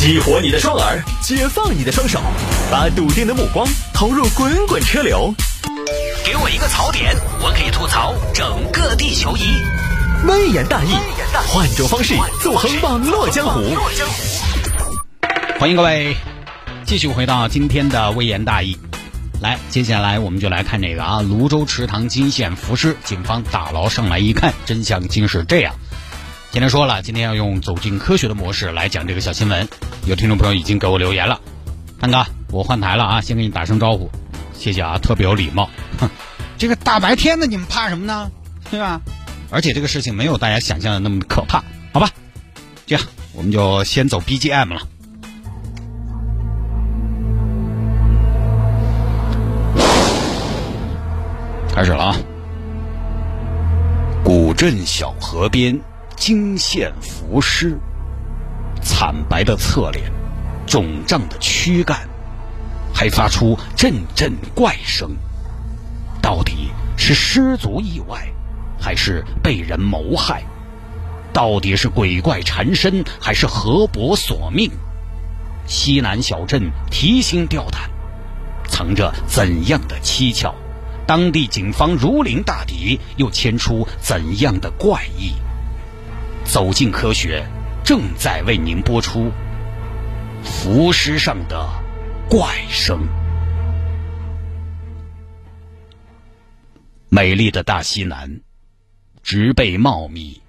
激活你的双耳，解放你的双手，把笃定的目光投入滚滚车流。给我一个槽点，我可以吐槽整个地球仪。微言大义，换种方式纵横网络江湖。欢迎各位继续回到今天的微言大义。来，接下来我们就来看这个啊，泸州池塘惊现浮尸，警方打捞上来一看，真相竟是这样。今天说了，今天要用走进科学的模式来讲这个小新闻。有听众朋友已经给我留言了，潘哥，我换台了啊，先给你打声招呼，谢谢啊，特别有礼貌。哼，这个大白天的你们怕什么呢？对吧？而且这个事情没有大家想象的那么可怕，好吧？这样我们就先走 BGM 了，开始了啊！古镇小河边。惊现浮尸，惨白的侧脸，肿胀的躯干，还发出阵阵怪声。到底是失足意外，还是被人谋害？到底是鬼怪缠身，还是河伯索命？西南小镇提心吊胆，藏着怎样的蹊跷？当地警方如临大敌，又牵出怎样的怪异？走进科学，正在为您播出浮尸上的怪声。美丽的大西南，植被茂密，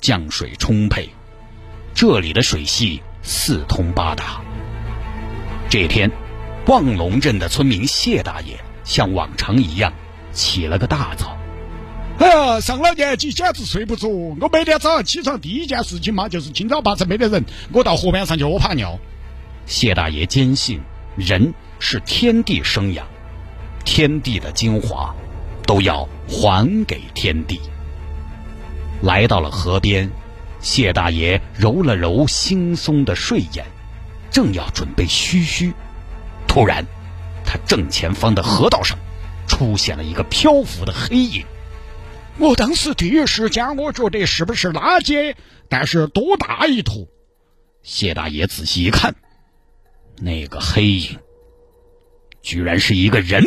降水充沛，这里的水系四通八达。这天，望龙镇的村民谢大爷像往常一样起了个大早。哎呀，上了年纪简直睡不着。我每天早上起床第一件事情嘛，就是清早八晨没得人，我到河边上去屙泡尿。谢大爷坚信，人是天地生养，天地的精华都要还给天地。来到了河边，谢大爷揉了揉惺忪的睡眼，正要准备嘘嘘，突然，他正前方的河道上出现了一个漂浮的黑影。我当时第一时间，我觉得是不是垃圾？但是多大一坨？谢大爷仔细一看，那个黑影居然是一个人。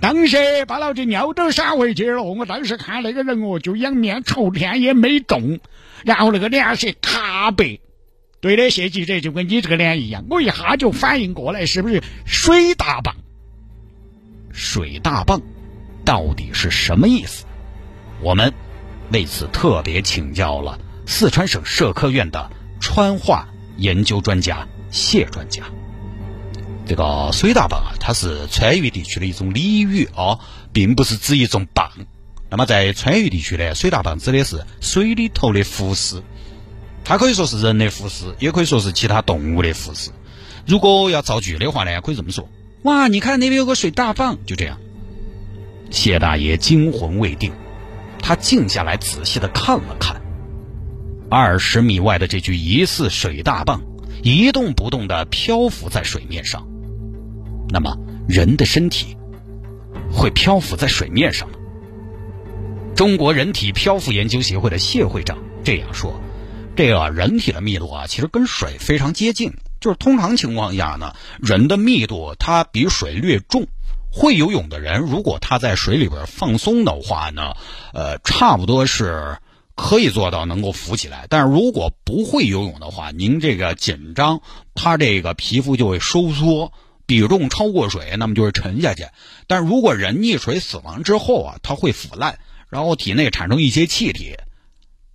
当时把老子尿都闪回去了。我当时看那个人哦，就仰面朝天也没动，然后那个脸色卡白。对的，谢记者就跟你这个脸一样，我一下就反应过来，是不是水大棒？水大棒到底是什么意思？我们为此特别请教了四川省社科院的川话研究专家谢专家。这个水大棒啊，它是川渝地区的一种俚语啊，并不是指一种棒。那么在川渝地区呢，水大棒指的是水里头的浮尸，它可以说是人的浮尸，也可以说是其他动物的浮尸。如果要造句的话呢，可以这么说：哇，你看那边有个水大棒，就这样。谢大爷惊魂未定。他静下来，仔细的看了看，二十米外的这具疑似水大棒，一动不动的漂浮在水面上。那么，人的身体会漂浮在水面上吗？中国人体漂浮研究协会的谢会长这样说：“这个人体的密度啊，其实跟水非常接近，就是通常情况下呢，人的密度它比水略重。”会游泳的人，如果他在水里边放松的话呢，呃，差不多是可以做到能够浮起来。但是如果不会游泳的话，您这个紧张，他这个皮肤就会收缩，比重超过水，那么就会沉下去。但如果人溺水死亡之后啊，他会腐烂，然后体内产生一些气体，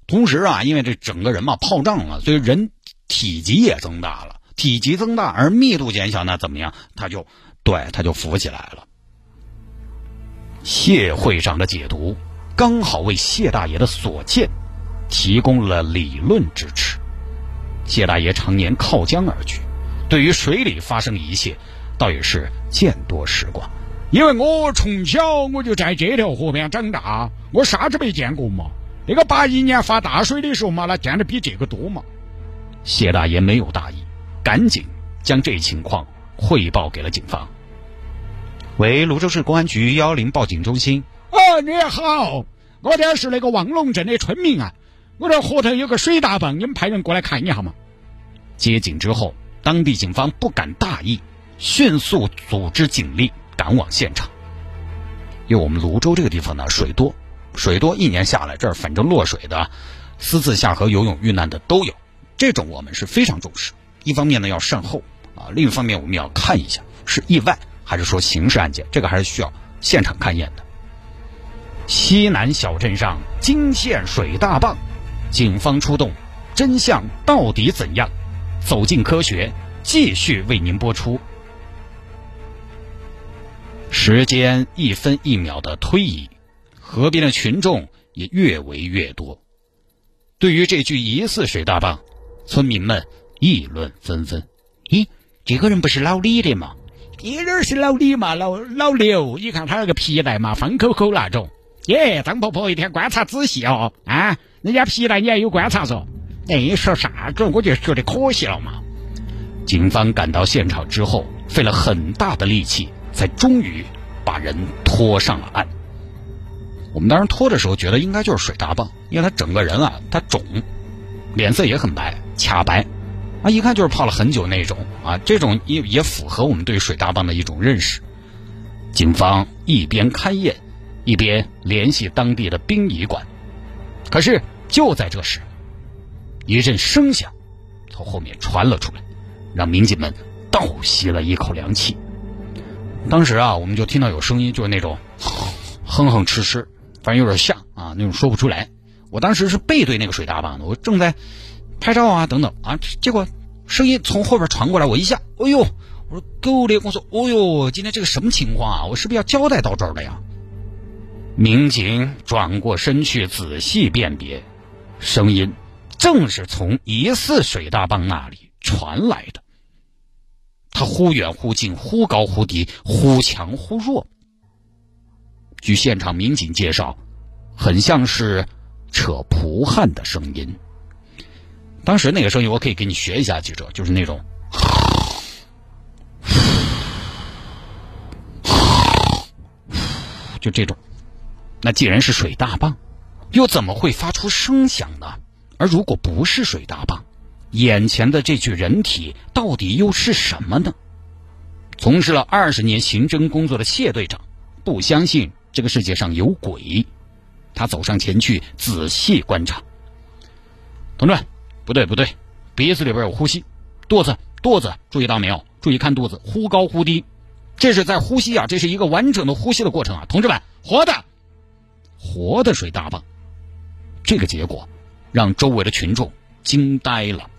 同时啊，因为这整个人嘛泡胀了，所以人体积也增大了，体积增大而密度减小，那怎么样？他就。对，他就浮起来了。谢会长的解读刚好为谢大爷的所见提供了理论支持。谢大爷常年靠江而居，对于水里发生一切，倒也是见多识广。因为我从小我就在这条河边长大，我啥子没见过嘛。那个八一年发大水的时候嘛，那见的比这个多嘛。谢大爷没有大意，赶紧将这情况汇报给了警方。为泸州市公安局幺幺零报警中心。哦，你好，我这是那个望龙镇的村民啊。我这河头有个水大坝，你们派人过来看一下嘛。接警之后，当地警方不敢大意，迅速组织警力赶往现场。因为我们泸州这个地方呢，水多，水多，一年下来这儿反正落水的、私自下河游泳遇难的都有，这种我们是非常重视。一方面呢要善后啊，另一方面我们要看一下是意外还是说刑事案件，这个还是需要现场勘验的。西南小镇上惊现水大棒，警方出动，真相到底怎样？走进科学，继续为您播出。时间一分一秒的推移，河边的群众也越围越多。对于这具疑似水大棒，村民们议论纷纷。咦，这个人不是老李的吗？一人是老李嘛，老老刘。你看他那个皮带嘛，方口口那种。耶，张婆婆一天观察仔细哦。啊，人家皮带你还有观察嗦？哎，说啥子？我就觉得可惜了嘛。警方赶到现场之后，费了很大的力气。才终于把人拖上了岸。我们当时拖的时候，觉得应该就是水大蚌，因为他整个人啊，他肿，脸色也很白，卡白，啊，一看就是泡了很久那种啊。这种也也符合我们对水大棒的一种认识。警方一边勘验，一边联系当地的殡仪馆。可是就在这时，一阵声响从后面传了出来，让民警们倒吸了一口凉气。当时啊，我们就听到有声音，就是那种哼哼哧哧，反正有点像啊，那种说不出来。我当时是背对那个水大棒的，我正在拍照啊，等等啊，结果声音从后边传过来，我一下，哎呦，我说狗的，我说，哦呦，今天这个什么情况啊？我是不是要交代到这儿了呀？民警转过身去仔细辨别，声音正是从疑似水大棒那里传来的。他忽远忽近，忽高忽低，忽强忽弱。据现场民警介绍，很像是扯蒲汗的声音。当时那个声音，我可以给你学一下，记者，就是那种，就这种。那既然是水大棒，又怎么会发出声响呢？而如果不是水大棒？眼前的这具人体到底又是什么呢？从事了二十年刑侦工作的谢队长不相信这个世界上有鬼，他走上前去仔细观察。同志们，不对不对，鼻子里边有呼吸，肚子肚子注意到没有？注意看肚子，忽高忽低，这是在呼吸啊，这是一个完整的呼吸的过程啊！同志们，活的，活的水大蚌，这个结果让周围的群众惊呆了。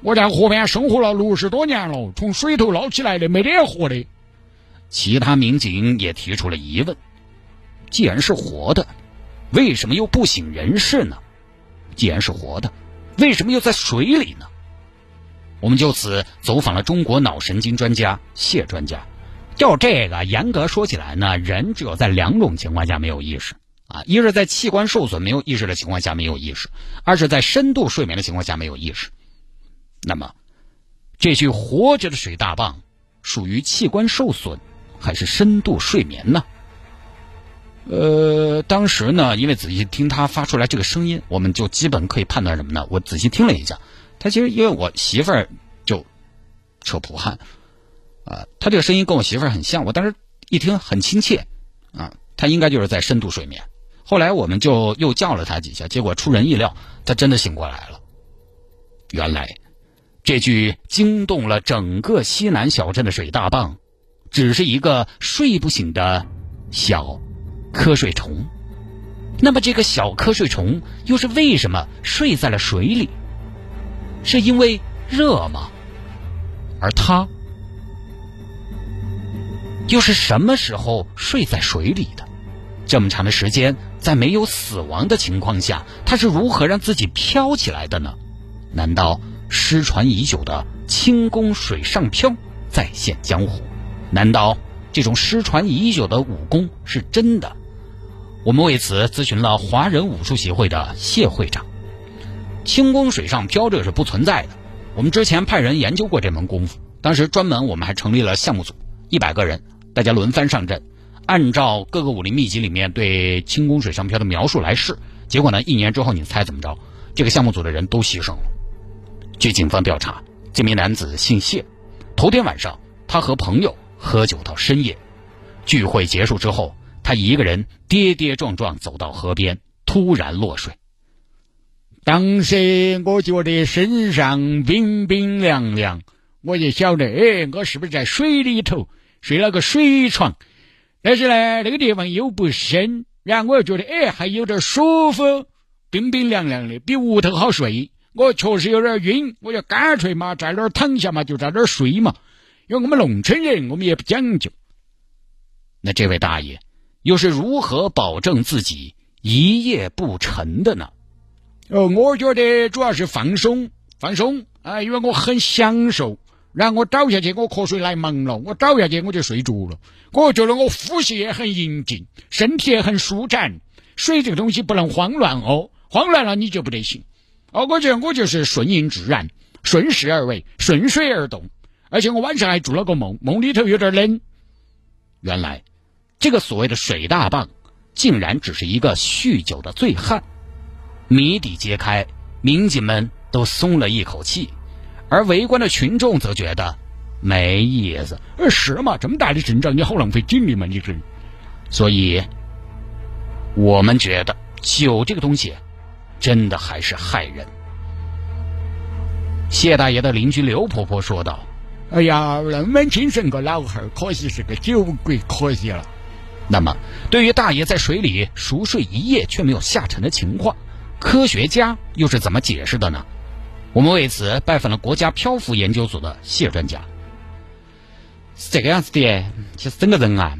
我在河边生活了六十多年了，从水头捞起来的没得活的。其他民警也提出了疑问：既然是活的，为什么又不省人事呢？既然是活的，为什么又在水里呢？我们就此走访了中国脑神经专家谢专家。就这个，严格说起来呢，人只有在两种情况下没有意识啊：一是在器官受损没有意识的情况下没有意识；二是在深度睡眠的情况下没有意识。那么，这具活着的水大棒属于器官受损，还是深度睡眠呢？呃，当时呢，因为仔细听他发出来这个声音，我们就基本可以判断什么呢？我仔细听了一下，他其实因为我媳妇儿就扯蒲汗，啊，他这个声音跟我媳妇儿很像，我当时一听很亲切，啊，他应该就是在深度睡眠。后来我们就又叫了他几下，结果出人意料，他真的醒过来了。原来。这句惊动了整个西南小镇的水大棒，只是一个睡不醒的小瞌睡虫。那么，这个小瞌睡虫又是为什么睡在了水里？是因为热吗？而它又是什么时候睡在水里的？这么长的时间，在没有死亡的情况下，它是如何让自己飘起来的呢？难道？失传已久的轻功水上漂再现江湖，难道这种失传已久的武功是真的？我们为此咨询了华人武术协会的谢会长。轻功水上漂这是不存在的。我们之前派人研究过这门功夫，当时专门我们还成立了项目组，一百个人，大家轮番上阵，按照各个武林秘籍里面对轻功水上漂的描述来试。结果呢，一年之后，你猜怎么着？这个项目组的人都牺牲了。据警方调查，这名男子姓谢，头天晚上他和朋友喝酒到深夜，聚会结束之后，他一个人跌跌撞撞走到河边，突然落水。当时我觉得身上冰冰凉凉，我就晓得，哎，我是不是在水里头睡了个水床？但是呢，那个地方又不深，然后我又觉得，哎，还有点舒服，冰冰凉凉的，比屋头好睡。我确实有点晕，我就干脆嘛，在那儿躺下嘛，就在那儿睡嘛。因为我们农村人，我们也不讲究。那这位大爷又是如何保证自己一夜不沉的呢？哦，我觉得主要是放松，放松啊，因为我很享受。然后我倒下去，我瞌睡来忙了，我倒下去我就睡着了。我觉得我呼吸也很宁静，身体也很舒展。水这个东西不能慌乱哦，慌乱了你就不得行。哦，我觉得我就是顺应自然，顺势而为，顺水而动。而且我晚上还做了个梦，梦里头有点冷。原来，这个所谓的水大棒，竟然只是一个酗酒的醉汉。谜底揭开，民警们都松了一口气，而围观的群众则觉得没意思。呃，是嘛？这么大的阵仗，你好浪费精力嘛？你这。所以，我们觉得酒这个东西。真的还是害人。谢大爷的邻居刘婆婆说道：“哎呀，那么精神个老汉，可惜是个酒鬼，可惜了。”那么，对于大爷在水里熟睡一夜却没有下沉的情况，科学家又是怎么解释的呢？我们为此拜访了国家漂浮研究所的谢专家。是这个样子的，其实整个人啊，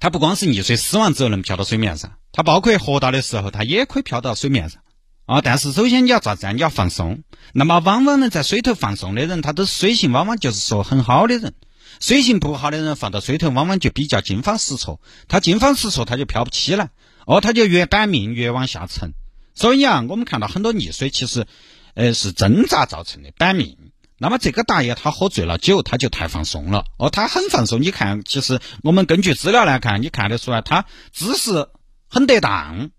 他不光是溺水死亡之后能漂到水面上，他包括活到的时候，他也可以漂到水面上。啊！但是首先你要咋子？你要放松。那么往往呢，在水头放松的人，他都水性往往就是说很好的人。水性不好的人放到水头，往往就比较惊慌失措。他惊慌失措，他就漂不起来。哦，他就越板命，越往下沉。所以啊，我们看到很多溺水，其实呃是挣扎造成的板命。那么这个大爷他喝醉了酒，他就太放松了。哦，他很放松。你看，其实我们根据资料来看，你看得出来，他姿势很得当。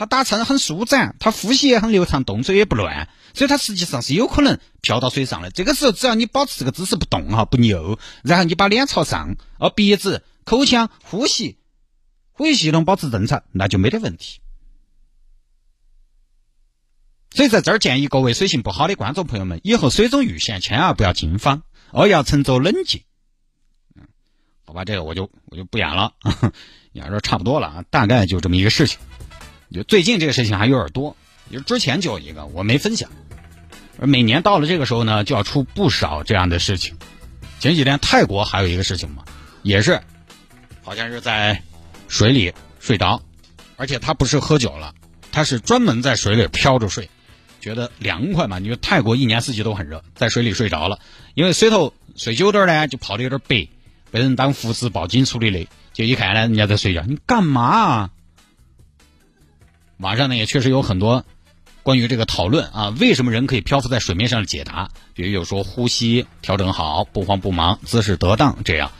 他打撑很舒展，他呼吸也很流畅，动作也不乱，所以他实际上是有可能漂到水上的。这个时候，只要你保持这个姿势不动哈，不扭，然后你把脸朝上，哦，鼻子、口腔、呼吸、呼吸系统保持正常，那就没得问题。所以在这儿建议各位水性不好的观众朋友们，以后水中遇险千万不要惊慌，哦，要沉着冷静。嗯，好吧，这个我就我就不演了，演这差不多了啊，大概就这么一个事情。就最近这个事情还有点多，就之前就有一个我没分享，而每年到了这个时候呢，就要出不少这样的事情。前几天泰国还有一个事情嘛，也是，好像是在水里睡着，而且他不是喝酒了，他是专门在水里漂着睡，觉得凉快嘛。你说泰国一年四季都很热，在水里睡着了，因为水头睡久点呢，就泡的有点白，被人当护士报警处理的，就一看呢，人家在睡觉，你干嘛啊？网上呢也确实有很多关于这个讨论啊，为什么人可以漂浮在水面上的解答？比如有说呼吸调整好、不慌不忙、姿势得当这样。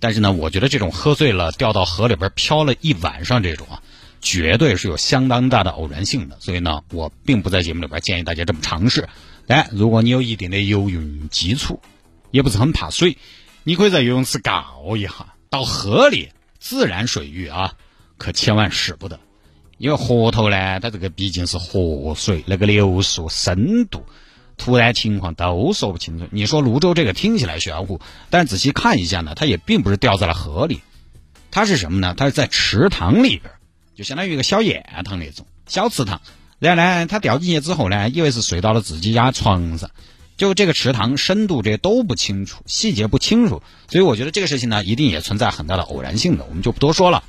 但是呢，我觉得这种喝醉了掉到河里边漂了一晚上这种啊，绝对是有相当大的偶然性的。所以呢，我并不在节目里边建议大家这么尝试。但如果你有一定的游泳基础，也不是很怕水，你可以在游泳池搞一下。到河里自然水域啊，可千万使不得。因为河头呢，它这个毕竟是河水，那个流速、深度、突然情况都说不清楚。你说泸州这个听起来玄乎，但仔细看一下呢，它也并不是掉在了河里，它是什么呢？它是在池塘里边，就相当于一个小堰塘那种小池塘。然后呢，它掉进去之后呢，以为是睡到了自己家床上，就这个池塘深度这些都不清楚，细节不清楚，所以我觉得这个事情呢，一定也存在很大的偶然性的，我们就不多说了。